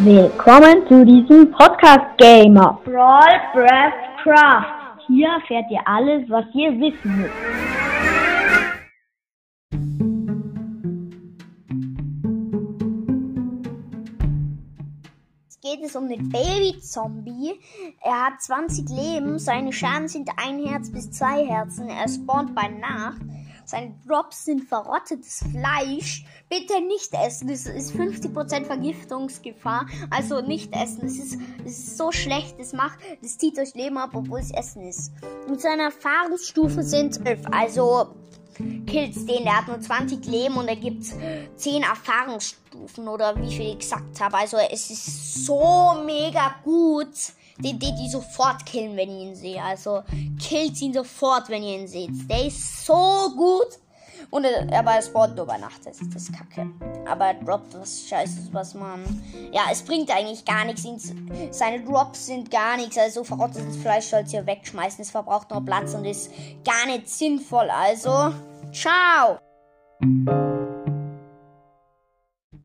Willkommen zu diesem Podcast Gamer Brawl Breath Craft. Hier erfährt ihr alles, was ihr wissen müsst. Jetzt geht es um den Baby-Zombie. Er hat 20 Leben, seine Schaden sind ein Herz bis zwei Herzen. Er spawnt bei Nacht. Seine Drops sind verrottetes Fleisch. Bitte nicht essen. Es ist 50% Vergiftungsgefahr. Also nicht essen. Es ist, es ist so schlecht. Es macht, es zieht euch Leben ab, obwohl es Essen ist. Und seine Erfahrungsstufe sind 11. Also Kills den. Der hat nur 20 Leben und er gibt 10 Erfahrungsstufen oder wie viel ich gesagt habe. Also es ist so mega gut. Die sofort killen, wenn ihr ihn seht. Also killt ihn sofort, wenn ihr ihn seht. Der ist so gut. Und er, aber er spawnt nur bei Nacht. Das ist das Kacke. Aber er droppt was Scheißes, was man. Ja, es bringt eigentlich gar nichts. Seine Drops sind gar nichts. Also verrottetes Fleisch sollst ihr wegschmeißen. Es verbraucht nur Platz und ist gar nicht sinnvoll. Also, ciao.